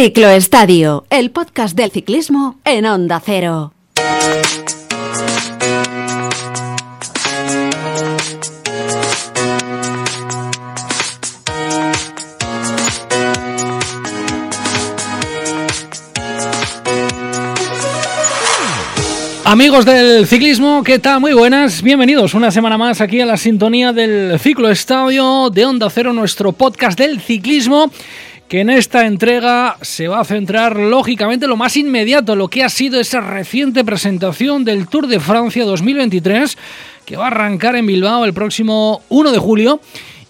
Cicloestadio, el podcast del ciclismo en Onda Cero. Amigos del ciclismo, ¿qué tal? Muy buenas, bienvenidos una semana más aquí a la sintonía del Ciclo Estadio de Onda Cero, nuestro podcast del ciclismo, que en esta entrega se va a centrar lógicamente lo más inmediato, lo que ha sido esa reciente presentación del Tour de Francia 2023, que va a arrancar en Bilbao el próximo 1 de julio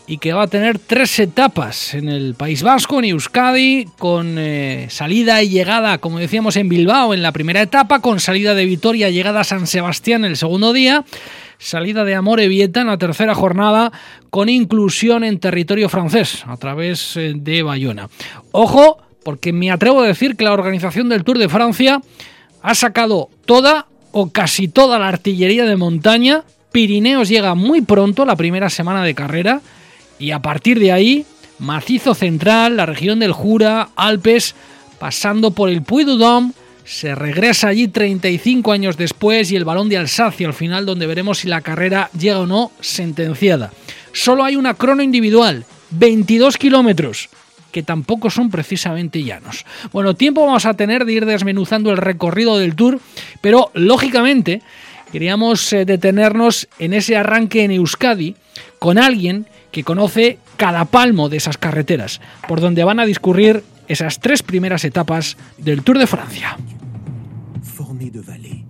y que va a tener tres etapas en el País Vasco, en Euskadi, con eh, salida y llegada, como decíamos, en Bilbao en la primera etapa, con salida de Vitoria, llegada a San Sebastián el segundo día, salida de Amore Vieta en la tercera jornada, con inclusión en territorio francés a través eh, de Bayona. Ojo, porque me atrevo a decir que la organización del Tour de Francia ha sacado toda o casi toda la artillería de montaña. Pirineos llega muy pronto, la primera semana de carrera y a partir de ahí, macizo central, la región del Jura, Alpes, pasando por el Puy-de-Dôme, se regresa allí 35 años después y el balón de Alsacia al final donde veremos si la carrera llega o no sentenciada. Solo hay una crono individual, 22 kilómetros, que tampoco son precisamente llanos. Bueno, tiempo vamos a tener de ir desmenuzando el recorrido del tour, pero lógicamente queríamos eh, detenernos en ese arranque en Euskadi con alguien que conoce cada palmo de esas carreteras, por donde van a discurrir esas tres primeras etapas del Tour de Francia. Formé de vallées,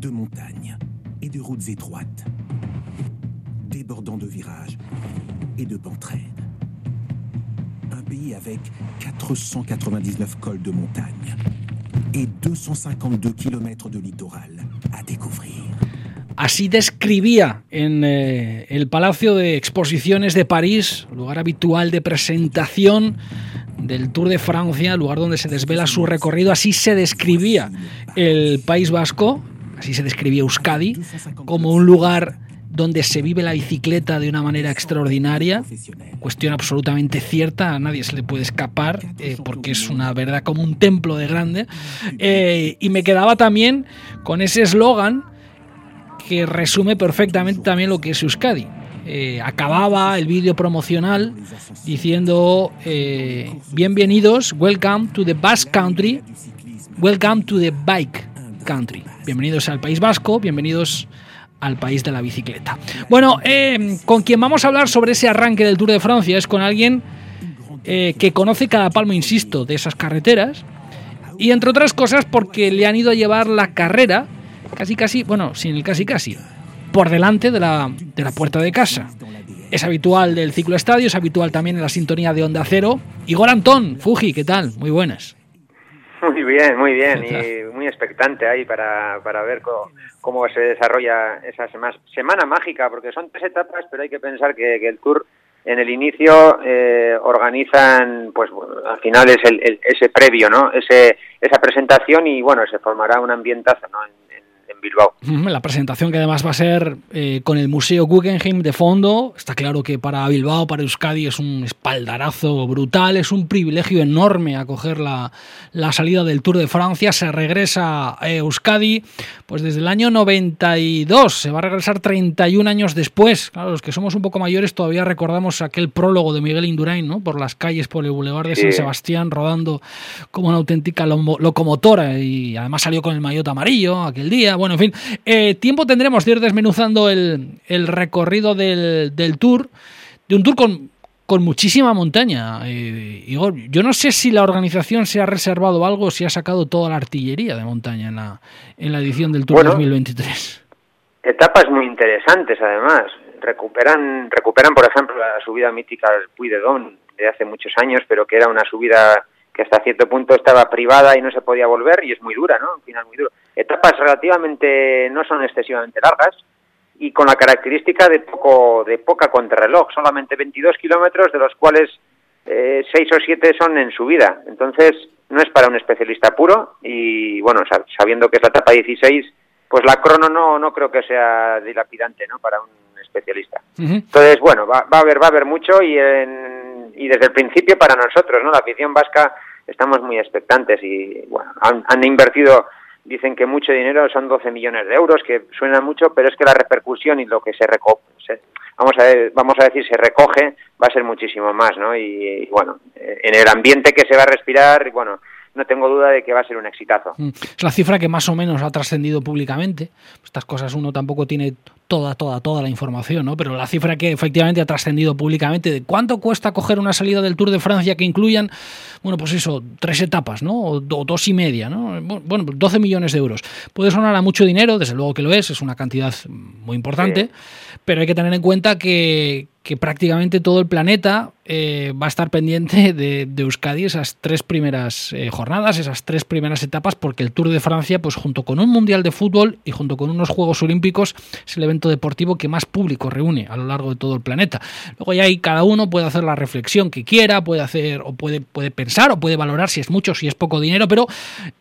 de montagnes et de routes étroites, débordant de virages et de pentraines. Un pays avec 499 cols de montagne et 252 km de littoral à découvrir. Así describía en eh, el Palacio de Exposiciones de París, lugar habitual de presentación del Tour de Francia, lugar donde se desvela su recorrido, así se describía el País Vasco, así se describía Euskadi, como un lugar donde se vive la bicicleta de una manera extraordinaria, cuestión absolutamente cierta, a nadie se le puede escapar, eh, porque es una verdad como un templo de grande. Eh, y me quedaba también con ese eslogan que resume perfectamente también lo que es Euskadi. Eh, acababa el vídeo promocional diciendo eh, bienvenidos, welcome to the Basque Country, welcome to the Bike Country. Bienvenidos al País Vasco, bienvenidos al país de la bicicleta. Bueno, eh, con quien vamos a hablar sobre ese arranque del Tour de Francia es con alguien que conoce cada palmo, insisto, de esas carreteras y entre otras cosas porque le han ido a llevar la carrera casi casi, bueno, sin el casi casi, por delante de la, de la puerta de casa. Es habitual del ciclo estadio, es habitual también en la sintonía de Onda Cero. Igor Antón, Fuji, ¿qué tal? Muy buenas. Muy bien, muy bien y muy expectante ahí para, para ver cómo, cómo, se desarrolla esa semana, mágica, porque son tres etapas, pero hay que pensar que, el Tour en el inicio eh, organizan, pues al final es el, ese previo, ¿no? Ese, esa presentación y bueno, se formará un ambientazo, ¿no? Bilbao. La presentación que además va a ser eh, con el Museo Guggenheim de fondo. Está claro que para Bilbao, para Euskadi es un espaldarazo brutal, es un privilegio enorme acoger la, la salida del Tour de Francia. Se regresa a Euskadi pues desde el año 92, se va a regresar 31 años después. Claro, los que somos un poco mayores todavía recordamos aquel prólogo de Miguel Indurain, ¿no? Por las calles, por el Boulevard de San Sebastián, rodando como una auténtica locomotora y además salió con el maillot amarillo aquel día. Bueno, en fin, eh, tiempo tendremos de ir desmenuzando el, recorrido del, tour, de un tour con, con muchísima montaña. Eh, Igor, yo no sé si la organización se ha reservado algo, si ha sacado toda la artillería de montaña en la, en la edición del Tour 2023. Etapas muy interesantes, además. Recuperan, recuperan, por ejemplo, la subida mítica del Puy de Don de hace muchos años, pero que era una subida que hasta cierto punto estaba privada y no se podía volver y es muy dura, ¿no? Un final muy duro. Etapas relativamente no son excesivamente largas y con la característica de poco de poca contrarreloj, solamente 22 kilómetros de los cuales eh, 6 o 7 son en subida. Entonces no es para un especialista puro y bueno, sabiendo que es la etapa 16, pues la crono no no creo que sea dilapidante, ¿no? Para un especialista. Entonces bueno, va, va a haber va a haber mucho y en y desde el principio para nosotros, ¿no? La afición vasca estamos muy expectantes y bueno, han, han invertido dicen que mucho dinero son 12 millones de euros, que suena mucho, pero es que la repercusión y lo que se recoge, vamos a vamos a decir, se recoge, va a ser muchísimo más, ¿no? Y, y, bueno, en el ambiente que se va a respirar, bueno, no tengo duda de que va a ser un exitazo. Mm. Es la cifra que más o menos ha trascendido públicamente. Estas cosas uno tampoco tiene toda, toda, toda la información, ¿no? Pero la cifra que efectivamente ha trascendido públicamente de cuánto cuesta coger una salida del Tour de Francia que incluyan, bueno, pues eso, tres etapas, ¿no? O, dos y media, ¿no? Bueno, 12 pues millones de euros. Puede sonar a mucho dinero, desde luego que lo es, es una cantidad muy importante, pero hay que tener en cuenta que, que prácticamente todo el planeta eh, va a estar pendiente de, Euskadi esas tres primeras eh, jornadas, esas tres primeras etapas, porque el Tour de Francia, pues junto con un Mundial de Fútbol y junto con unos Juegos Olímpicos, es el evento deportivo que más público reúne a lo largo de todo el planeta. Luego ya ahí cada uno puede hacer la reflexión que quiera, puede hacer o puede, puede pensar o puede valorar si es mucho, si es poco dinero, pero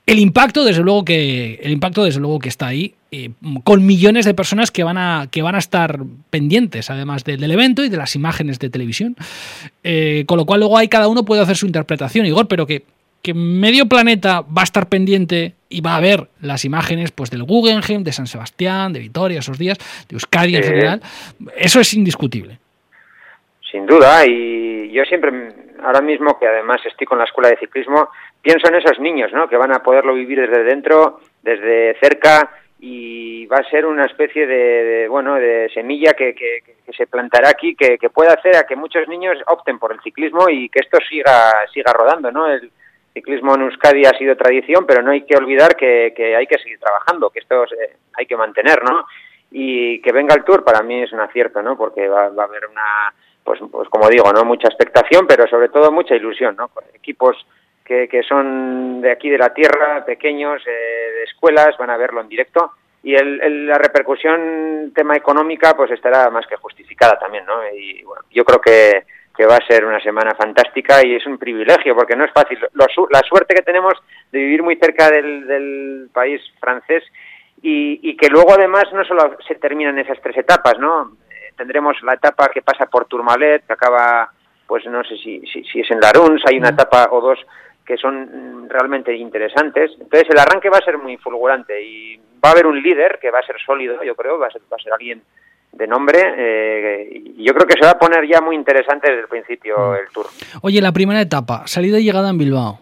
el impacto, desde luego que, el impacto, desde luego que está ahí eh, con millones de personas que van a, que van a estar pendientes, además del, evento y de las imágenes de televisión. Eh, con lo cual luego ahí cada uno puede hacer su interpretación, Igor, pero que, que medio planeta va a estar pendiente y va a ver las imágenes pues del Guggenheim, de San Sebastián, de Vitoria esos días, de Euskadi en general, eso es indiscutible. Sin duda, y yo siempre, ahora mismo que además estoy con la escuela de ciclismo, pienso en esos niños, ¿no? Que van a poderlo vivir desde dentro, desde cerca, y va a ser una especie de, bueno de semilla que, que, se plantará aquí que, que pueda hacer a que muchos niños opten por el ciclismo y que esto siga siga rodando no el ciclismo en Euskadi ha sido tradición pero no hay que olvidar que, que hay que seguir trabajando que esto hay que mantener no y que venga el Tour para mí es un acierto no porque va, va a haber una pues pues como digo no mucha expectación pero sobre todo mucha ilusión no equipos que, son de aquí de la tierra, pequeños, eh, de escuelas, van a verlo en directo y el, la repercusión tema económica pues estará más que justificada también, ¿no? Y bueno, yo creo que, que va a ser una semana fantástica y es un privilegio porque no es fácil. la suerte que tenemos de vivir muy cerca del, del país francés y, y, que luego además no solo se terminan esas tres etapas, ¿no? Eh, tendremos la etapa que pasa por Tourmalet, que acaba, pues no sé si, si, si es en Laruns, hay una etapa o dos que son realmente interesantes. Entonces el arranque va a ser muy fulgurante y va a haber un líder que va a ser sólido, yo creo, va a ser, va a ser alguien de nombre eh, y yo creo que se va a poner ya muy interesante desde el principio mm. el tour. Oye, la primera etapa, salida y llegada en Bilbao.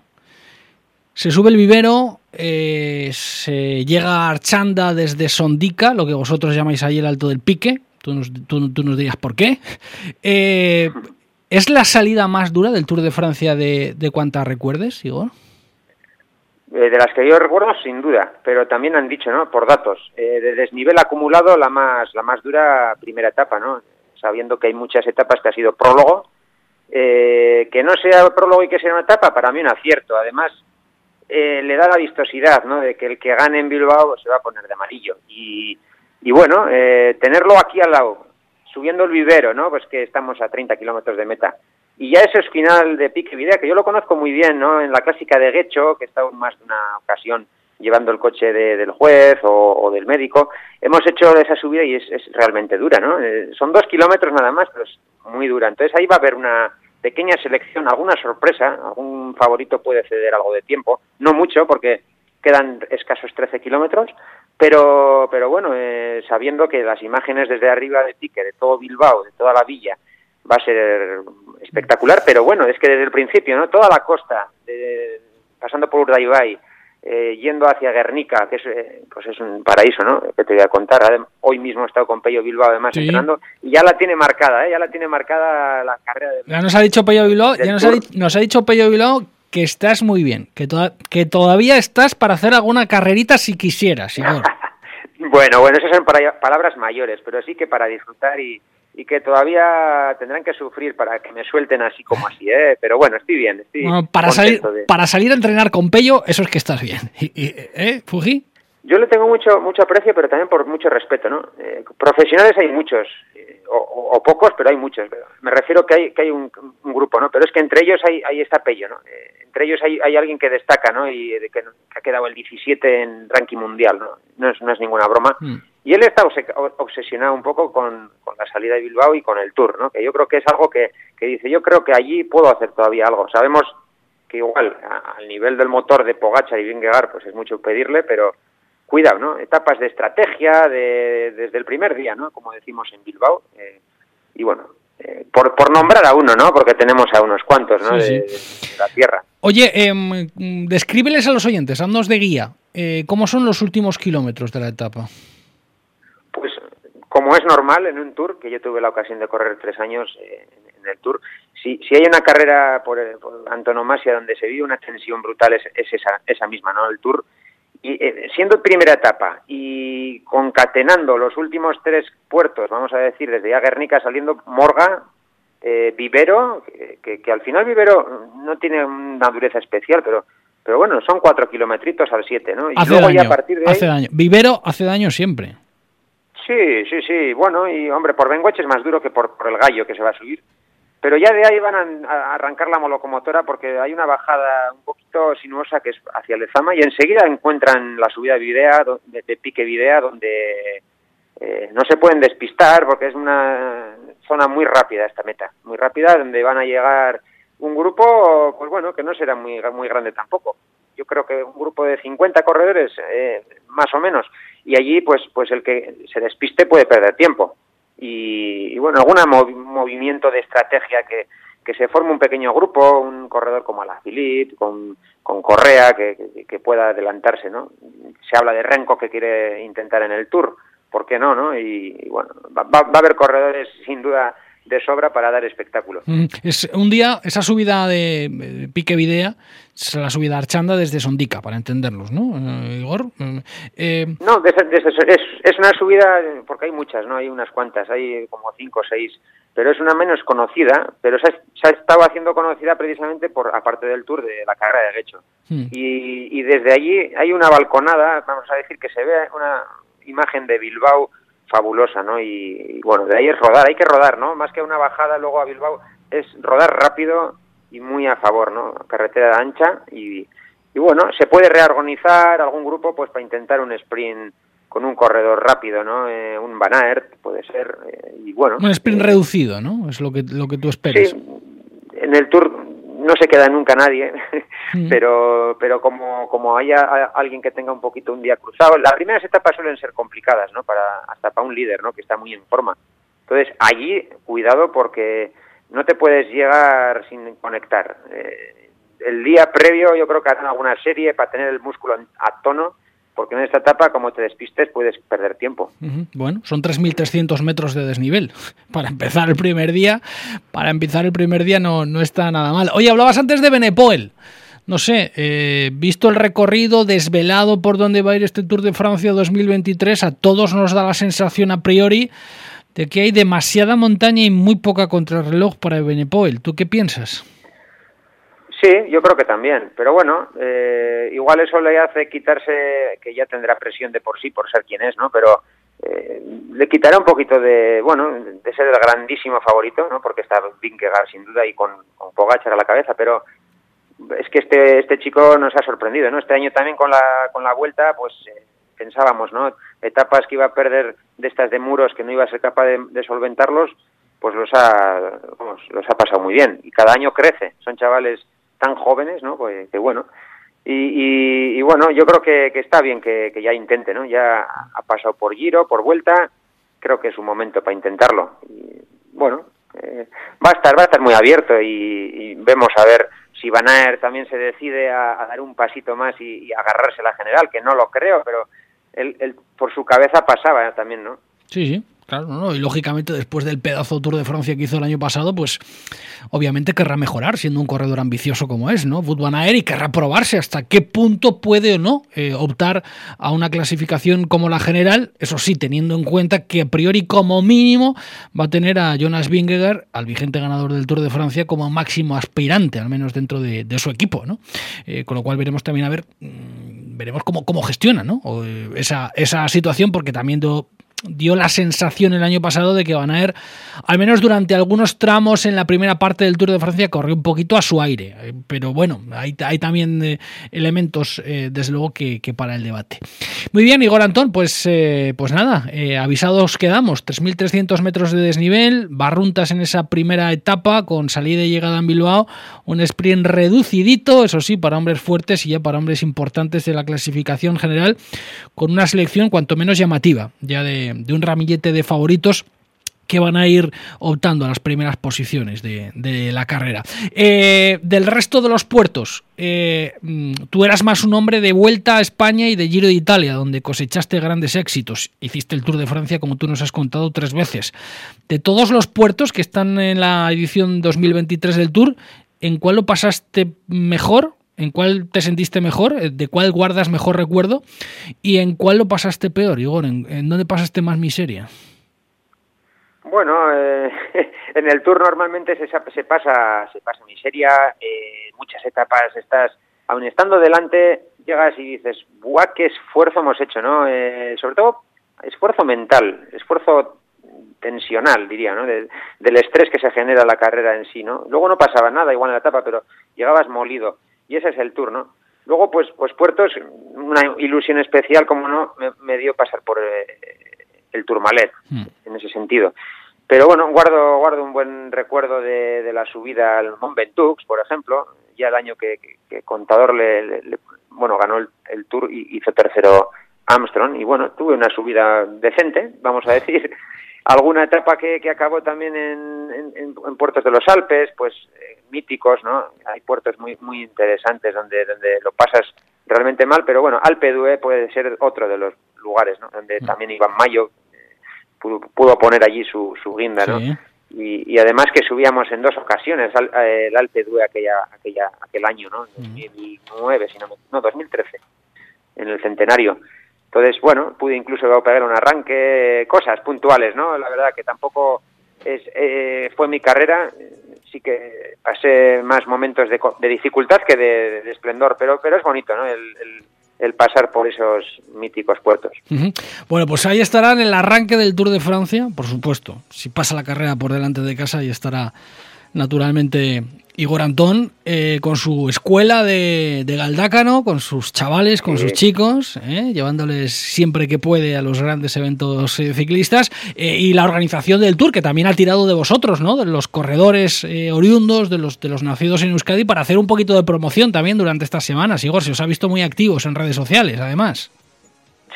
Se sube el vivero, eh, se llega a Archanda desde Sondica, lo que vosotros llamáis ahí el Alto del Pique, tú nos, tú, tú nos dirías por qué. Eh, ¿Es la salida más dura del Tour de Francia de, de cuantas recuerdes, Igor? Eh, de las que yo recuerdo, sin duda, pero también han dicho, ¿no? Por datos, eh, de desnivel acumulado, la más, la más dura primera etapa, ¿no? Sabiendo que hay muchas etapas que ha sido prólogo, eh, que no sea prólogo y que sea una etapa, para mí un acierto. Además, eh, le da la vistosidad, ¿no? De que el que gane en Bilbao se va a poner de amarillo. Y, y bueno, eh, tenerlo aquí al lado, subiendo el vivero, ¿no? Pues que estamos a 30 kilómetros de meta. Y ya ese es final de Pique Videa, que yo lo conozco muy bien, ¿no? En la clásica de Guecho, que he estado más de una ocasión llevando el coche del juez o, del médico, hemos hecho esa subida y es, es realmente dura, ¿no? Eh, son dos kilómetros nada más, pero es muy dura. Entonces ahí va a haber una pequeña selección, alguna sorpresa, algún favorito puede ceder algo de tiempo, no mucho, porque quedan escasos 13 kilómetros, pero, pero bueno, eh, sabiendo que las imágenes desde arriba de Pique, de todo Bilbao, de toda la villa, va a ser espectacular, pero bueno, es que desde el principio, ¿no? Toda la costa, pasando por Urdaibai, eh, yendo hacia Guernica, que es, eh, pues es un paraíso, ¿no? Que te voy a contar. Hoy mismo he estado con Pello Bilbao, además, entrenando, y ya la tiene marcada, ¿eh? Ya la tiene marcada la carrera de... Ya nos ha dicho Pello Bilbao, ya nos ha, nos ha, dicho Pello Bilbao que estás muy bien, que, que todavía estás para hacer alguna carrerita si quisieras, bueno, bueno, esas son palabras mayores, pero sí que para disfrutar y, y que todavía tendrán que sufrir para que me suelten así como así, ¿eh? Pero bueno, estoy bien, estoy para salir Para salir a entrenar con Pello, eso es que estás bien. ¿Eh, Fuji? Yo le tengo mucho mucho aprecio, pero también por mucho respeto, ¿no? Eh, profesionales hay muchos, eh, o, pocos, pero hay muchos. Me refiero que hay que hay un, grupo, ¿no? Pero es que entre ellos hay, hay está Pello, ¿no? Eh, entre ellos hay, hay alguien que destaca, ¿no? Y de que, ha quedado el 17 en ranking mundial, ¿no? No es, no es ninguna broma. Mm. Y él está obsesionado un poco con, con, la salida de Bilbao y con el Tour, ¿no? Que yo creo que es algo que, que dice, yo creo que allí puedo hacer todavía algo. Sabemos que igual al nivel del motor de Pogacar y Vingegaard pues es mucho pedirle, pero cuidado, ¿no? Etapas de estrategia de, desde el primer día, ¿no? Como decimos en Bilbao. Eh, y bueno, eh, por, por nombrar a uno, ¿no? Porque tenemos a unos cuantos, ¿no? de, la tierra. Oye, eh, descríbeles a los oyentes, haznos de guía, eh, ¿cómo son los últimos kilómetros de la etapa? Pues como es normal en un tour, que yo tuve la ocasión de correr tres años eh, en el tour, si, si hay una carrera por, por, antonomasia donde se vive una tensión brutal es, es esa, esa misma, ¿no? El tour y eh, siendo primera etapa y concatenando los últimos tres puertos, vamos a decir, desde ya Guernica saliendo Morga, eh, Vivero, que, que, al final Vivero no tiene una dureza especial, pero pero bueno, son cuatro kilometritos al siete, ¿no? Y hace luego daño, ya a partir de hace ahí... daño. Vivero hace daño siempre. Sí, sí, sí. Bueno, y hombre, por Bengueche es más duro que por, por el gallo que se va a subir. Pero ya de ahí van a, arrancar la locomotora porque hay una bajada un poquito sinuosa que es hacia Lezama y enseguida encuentran la subida de Videa, de, de Pique Videa, donde eh, no se pueden despistar porque es una zona muy rápida esta meta, muy rápida, donde van a llegar un grupo, pues bueno, que no será muy, muy grande tampoco. Yo creo que un grupo de 50 corredores, eh, más o menos, y allí pues, pues el que se despiste puede perder tiempo y, y bueno, algún mov movimiento de estrategia que, que se forme un pequeño grupo, un corredor como Alaphilippe, con, con Correa, que, que, pueda adelantarse, ¿no? Se habla de Renko que quiere intentar en el Tour, ¿por qué no, no? Y, y bueno, va, va a haber corredores sin duda de sobra para dar espectáculo. Mm, es un día, esa subida de, de Pique Videa, es la subida Archanda desde Sondica, para entenderlos, ¿no, eh, Igor? Eh... No, desde, desde, es, es una subida, porque hay muchas, ¿no? Hay unas cuantas, hay como cinco o seis, pero es una menos conocida, pero se ha, se ha estado haciendo conocida precisamente por, aparte del tour de la carrera de Guecho. Hmm. Y, y desde allí hay una balconada, vamos a decir que se ve una imagen de Bilbao fabulosa, ¿no? Y, y, bueno, de ahí es rodar, hay que rodar, ¿no? Más que una bajada luego a Bilbao, es rodar rápido y muy a favor, ¿no? Carretera ancha y, y bueno, se puede reorganizar algún grupo pues para intentar un sprint con un corredor rápido, ¿no? Eh, un Van Aert puede ser eh, y bueno. Un sprint eh, reducido, ¿no? Es lo que lo que tú esperas. Sí, en el Tour no se queda nunca nadie, mm. pero pero como como haya alguien que tenga un poquito un día cruzado, las primeras etapas suelen ser complicadas, ¿no? Para hasta para un líder, ¿no? Que está muy en forma. Entonces allí cuidado porque no te puedes llegar sin conectar. Eh, el día previo yo creo que harán alguna serie para tener el músculo a tono porque en esta etapa, como te despistes, puedes perder tiempo. Uh -huh. Bueno, son 3.300 metros de desnivel para empezar el primer día. Para empezar el primer día no, no está nada mal. Oye, hablabas antes de Benepoel. No sé, eh, visto el recorrido desvelado por dónde va a ir este Tour de Francia 2023, a todos nos da la sensación a priori de que hay demasiada montaña y muy poca contrarreloj para Benepoel. ¿Tú qué piensas? Sí, yo creo que también, pero bueno, eh, igual eso le hace quitarse, que ya tendrá presión de por sí por ser quien es, ¿no? Pero eh, le quitará un poquito de, bueno, de ser el grandísimo favorito, ¿no? Porque está Vingegaard sin duda y con, con Pogacar a la cabeza, pero es que este este chico nos ha sorprendido, ¿no? Este año también con la con la vuelta, pues eh, pensábamos, ¿no? Etapas que iba a perder de estas de muros que no iba a ser capaz de, solventarlos, pues los ha, los ha pasado muy bien y cada año crece. Son chavales tan jóvenes, ¿no? Pues que bueno. Y, y, y bueno, yo creo que, está bien que, ya intente, ¿no? Ya ha pasado por giro, por vuelta, creo que es un momento para intentarlo. Y bueno, eh, va a estar, va a estar muy abierto y, y vemos a ver si Van Aert también se decide a, dar un pasito más y, agarrarse la general, que no lo creo, pero él, él por su cabeza pasaba también, ¿no? Sí, sí. Claro, ¿no? y lógicamente después del pedazo Tour de Francia que hizo el año pasado, pues obviamente querrá mejorar siendo un corredor ambicioso como es, ¿no? Aert y querrá probarse hasta qué punto puede o no eh, optar a una clasificación como la general, eso sí, teniendo en cuenta que a priori como mínimo va a tener a Jonas Vingegaard, al vigente ganador del Tour de Francia, como máximo aspirante, al menos dentro de, de su equipo, ¿no? Eh, con lo cual veremos también a ver, mmm, veremos cómo, cómo gestiona, ¿no? O, esa, esa situación, porque también do, dio la sensación el año pasado de que Van Aert, al menos durante algunos tramos en la primera parte del Tour de Francia, corrió un poquito a su aire. Eh, pero bueno, hay, también eh, elementos, eh, desde luego, que, para el debate. Muy bien, Igor Antón, pues, pues nada, avisados quedamos. 3.300 metros de desnivel, barruntas en esa primera etapa, con salida y llegada en Bilbao, un sprint reducidito, eso sí, para hombres fuertes y ya para hombres importantes de la clasificación general, con una selección cuanto menos llamativa, ya de de, un ramillete de favoritos que van a ir optando a las primeras posiciones de, la carrera. Eh, del resto de los puertos, eh, mm, tú eras más un hombre de vuelta a España y de Giro de Italia, donde cosechaste grandes éxitos. Hiciste el Tour de Francia, como tú nos has contado, tres veces. De todos los puertos que están en la edición 2023 del Tour, ¿en cuál lo pasaste mejor? ¿En cuál te sentiste mejor? Eh, ¿De cuál guardas mejor recuerdo? ¿Y en cuál lo pasaste peor, Igor? ¿En, dónde pasaste más miseria? Bueno, eh, en el tour normalmente se, se pasa se pasa miseria, eh, muchas etapas estás, aun estando delante, llegas y dices, ¡buah, qué esfuerzo hemos hecho! ¿no? Eh, sobre todo, esfuerzo mental, esfuerzo tensional, diría, ¿no? del estrés que se genera la carrera en sí, ¿no? Luego no pasaba nada igual en la etapa, pero llegabas molido y ese es el tour, ¿no? Luego, pues, pues Puertos, una ilusión especial, como no, me, dio pasar por eh, el Tourmalet, hmm. en ese sentido. Pero bueno, guardo, guardo un buen recuerdo de, la subida al Mont Ventoux, por ejemplo, ya el año que, Contador le, bueno, ganó el, Tour y hizo tercero Armstrong, y bueno, tuve una subida decente, vamos a decir, alguna etapa que, que acabó también en, en, puertos de los Alpes, pues eh, míticos, ¿no? Hay puertos muy muy interesantes donde donde lo pasas realmente mal, pero bueno, Alpe d'Huez puede ser otro de los lugares, ¿no? Donde mm. también Iván Mayo eh, pudo, poner allí su, su guinda, ¿no? Y, y, además que subíamos en dos ocasiones al, eh, el Alpe d'Huez aquella, aquella, aquel año, ¿no? 2009, mm. si no, no, 2013, en el centenario. Entonces, bueno, pude incluso pegar un arranque, cosas puntuales, ¿no? La verdad que tampoco es, eh, fue mi carrera, sí que pasé más momentos de, dificultad que de, esplendor, pero, pero es bonito, ¿no? El, pasar por esos míticos puertos. Bueno, pues ahí estará en el arranque del Tour de Francia, por supuesto. Si pasa la carrera por delante de casa, ahí estará naturalmente Igor Antón, eh, con su escuela de, Galdácano, con sus chavales, con sus chicos, eh, llevándoles siempre que puede a los grandes eventos eh, ciclistas, y la organización del Tour, que también ha tirado de vosotros, ¿no? de los corredores oriundos, de los, de los nacidos en Euskadi, para hacer un poquito de promoción también durante estas semanas. Igor, se os ha visto muy activos en redes sociales, además.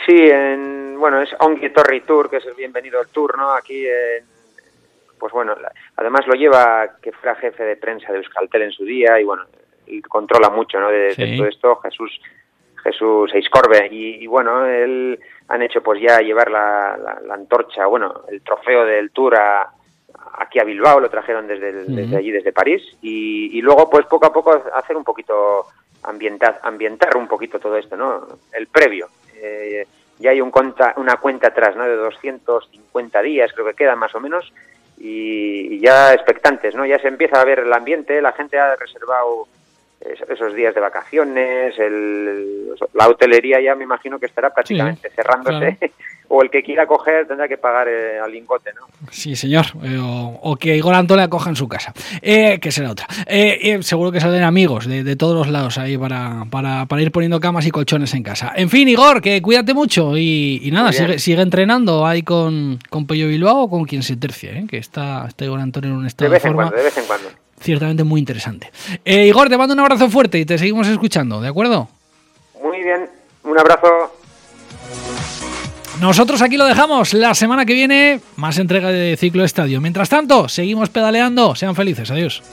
Sí, en, bueno, es Ongi Torri Tour, que es el bienvenido al Tour, ¿no? Aquí en pues bueno, además lo lleva que fuera jefe de prensa de Euskaltel en su día y bueno, y controla mucho ¿no? de, todo esto, Jesús Jesús Eiscorbe y, bueno, él han hecho pues ya llevar la, la, antorcha, bueno, el trofeo del Tour aquí a Bilbao, lo trajeron desde, desde allí, desde París y, luego pues poco a poco hacer un poquito, ambientar, ambientar un poquito todo esto, ¿no? El previo. Eh, ya hay un una cuenta atrás, ¿no? De 250 días, creo que quedan más o menos, y, ya expectantes, ¿no? Ya se empieza a ver el ambiente, la gente ha reservado esos días de vacaciones, el, la hotelería ya me imagino que estará prácticamente cerrándose. O el que quiera coger tendrá que pagar eh, al lingote, ¿no? Sí, señor. Eh, o, que Igor Antón le acoja en su casa, eh, que será otra. seguro que salen amigos de, todos los lados ahí para, para, para, ir poniendo camas y colchones en casa. En fin, Igor, que cuídate mucho y, nada, sigue, sigue, entrenando ahí con, con Pello Bilbao o con quien se tercie, que está, está Igor Antón en un estado de, vez de forma. En cuando, de vez en cuando ciertamente muy interesante. Eh, Igor, te mando un abrazo fuerte y te seguimos escuchando, ¿de acuerdo? Muy bien, un abrazo. Nosotros aquí lo dejamos. La semana que viene, más entrega de ciclo estadio. Mientras tanto, seguimos pedaleando. Sean felices. Adiós.